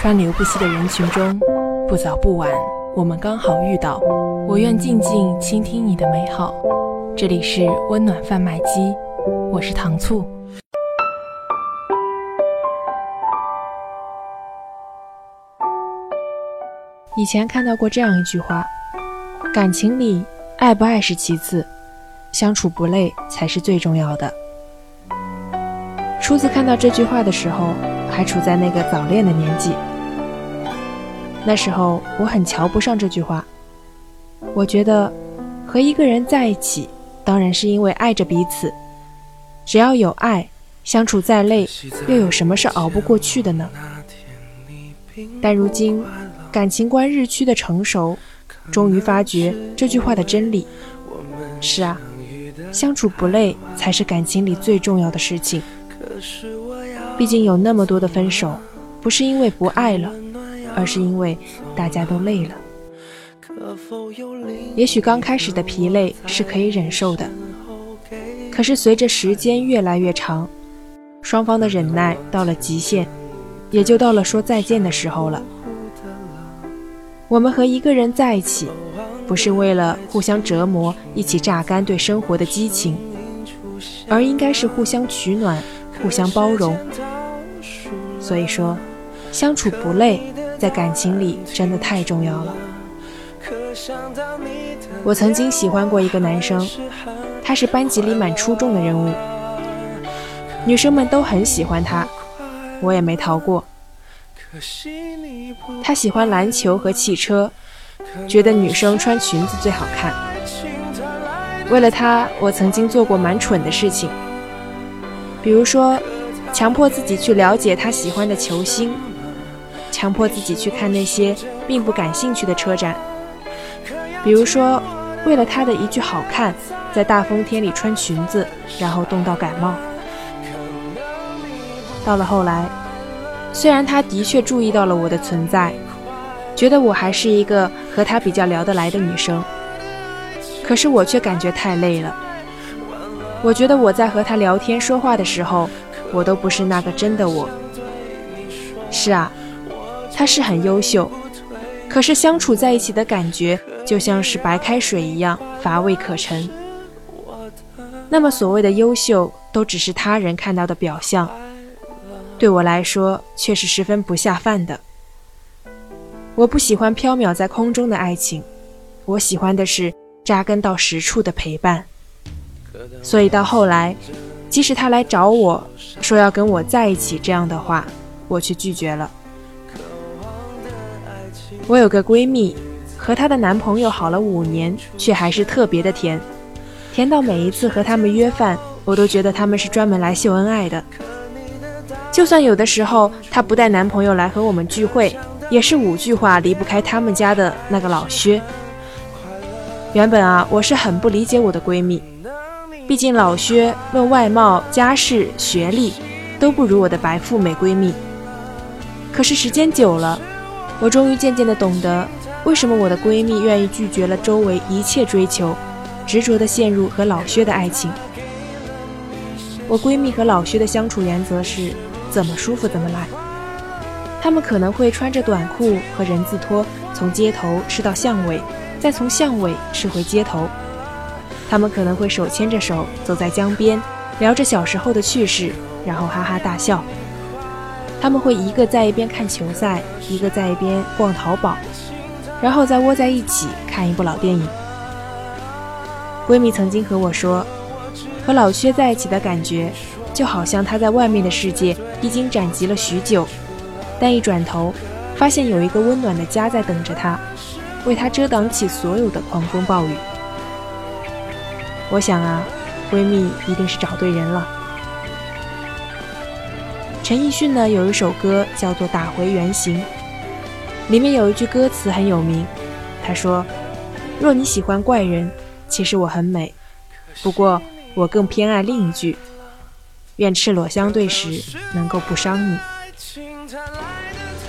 川流不息的人群中，不早不晚，我们刚好遇到。我愿静静倾听你的美好。这里是温暖贩卖机，我是糖醋。以前看到过这样一句话：感情里，爱不爱是其次，相处不累才是最重要的。初次看到这句话的时候，还处在那个早恋的年纪。那时候我很瞧不上这句话，我觉得和一个人在一起，当然是因为爱着彼此。只要有爱，相处再累，又有什么是熬不过去的呢？但如今感情观日趋的成熟，终于发觉这句话的真理。是啊，相处不累才是感情里最重要的事情。毕竟有那么多的分手，不是因为不爱了。而是因为大家都累了。也许刚开始的疲累是可以忍受的，可是随着时间越来越长，双方的忍耐到了极限，也就到了说再见的时候了。我们和一个人在一起，不是为了互相折磨、一起榨干对生活的激情，而应该是互相取暖、互相包容。所以说，相处不累。在感情里真的太重要了。我曾经喜欢过一个男生，他是班级里蛮出众的人物，女生们都很喜欢他，我也没逃过。他喜欢篮球和汽车，觉得女生穿裙子最好看。为了他，我曾经做过蛮蠢的事情，比如说强迫自己去了解他喜欢的球星。强迫自己去看那些并不感兴趣的车展，比如说，为了他的一句好看，在大风天里穿裙子，然后冻到感冒。到了后来，虽然他的确注意到了我的存在，觉得我还是一个和他比较聊得来的女生，可是我却感觉太累了。我觉得我在和他聊天说话的时候，我都不是那个真的我。是啊。他是很优秀，可是相处在一起的感觉就像是白开水一样乏味可陈。那么所谓的优秀，都只是他人看到的表象，对我来说却是十分不下饭的。我不喜欢飘渺在空中的爱情，我喜欢的是扎根到实处的陪伴。所以到后来，即使他来找我说要跟我在一起这样的话，我却拒绝了。我有个闺蜜，和她的男朋友好了五年，却还是特别的甜，甜到每一次和他们约饭，我都觉得他们是专门来秀恩爱的。就算有的时候她不带男朋友来和我们聚会，也是五句话离不开他们家的那个老薛。原本啊，我是很不理解我的闺蜜，毕竟老薛论外貌、家世、学历，都不如我的白富美闺蜜。可是时间久了。我终于渐渐的懂得，为什么我的闺蜜愿意拒绝了周围一切追求，执着的陷入和老薛的爱情。我闺蜜和老薛的相处原则是，怎么舒服怎么来。他们可能会穿着短裤和人字拖，从街头吃到巷尾，再从巷尾吃回街头。他们可能会手牵着手走在江边，聊着小时候的趣事，然后哈哈大笑。他们会一个在一边看球赛，一个在一边逛淘宝，然后再窝在一起看一部老电影。闺蜜曾经和我说，和老薛在一起的感觉，就好像他在外面的世界已经斩棘了许久，但一转头，发现有一个温暖的家在等着他，为他遮挡起所有的狂风暴雨。我想啊，闺蜜一定是找对人了。陈奕迅呢有一首歌叫做《打回原形》，里面有一句歌词很有名，他说：“若你喜欢怪人，其实我很美，不过我更偏爱另一句，愿赤裸相对时能够不伤你。”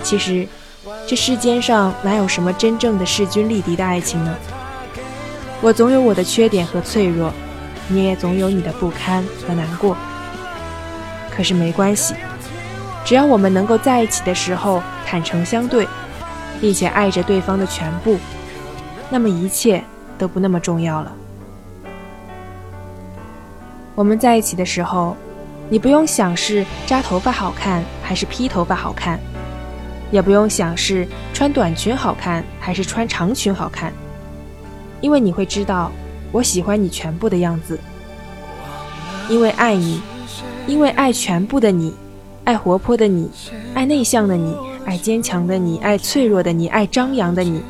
其实，这世间上哪有什么真正的势均力敌的爱情呢？我总有我的缺点和脆弱，你也总有你的不堪和难过，可是没关系。只要我们能够在一起的时候坦诚相对，并且爱着对方的全部，那么一切都不那么重要了。我们在一起的时候，你不用想是扎头发好看还是披头发好看，也不用想是穿短裙好看还是穿长裙好看，因为你会知道，我喜欢你全部的样子，因为爱你，因为爱全部的你，爱活泼的你，爱内向的你，爱坚强的你，爱脆弱的你，爱张扬的你，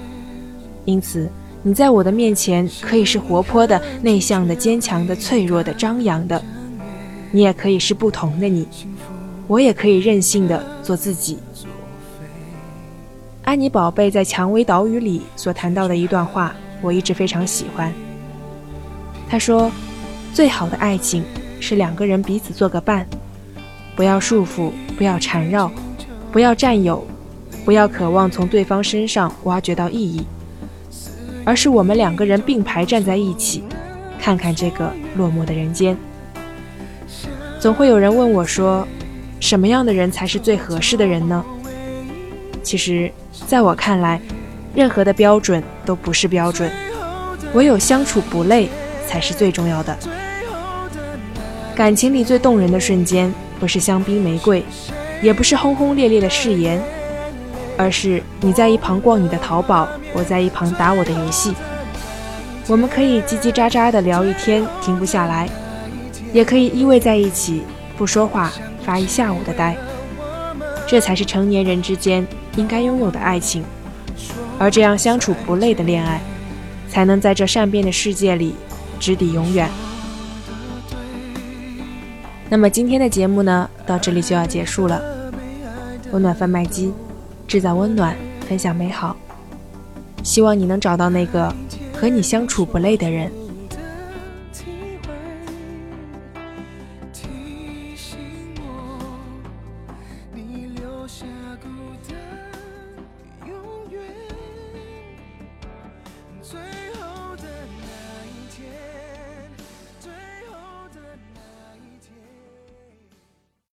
因此。你在我的面前可以是活泼的、内向的、坚强的、脆弱的、张扬的，你也可以是不同的你，我也可以任性的做自己。安妮宝贝在《蔷薇岛屿》里所谈到的一段话，我一直非常喜欢。他说：“最好的爱情是两个人彼此做个伴，不要束缚，不要缠绕，不要占有，不要渴望从对方身上挖掘到意义。”而是我们两个人并排站在一起，看看这个落寞的人间。总会有人问我说：“什么样的人才是最合适的人呢？”其实，在我看来，任何的标准都不是标准，唯有相处不累才是最重要的。感情里最动人的瞬间，不是香槟玫瑰，也不是轰轰烈烈的誓言。而是你在一旁逛你的淘宝，我在一旁打我的游戏。我们可以叽叽喳喳的聊一天，停不下来；也可以依偎在一起，不说话，发一下午的呆。这才是成年人之间应该拥有的爱情。而这样相处不累的恋爱，才能在这善变的世界里直抵永远。那么今天的节目呢，到这里就要结束了。温暖贩卖机。制造温暖，分享美好。希望你能找到那个和你相处不累的人。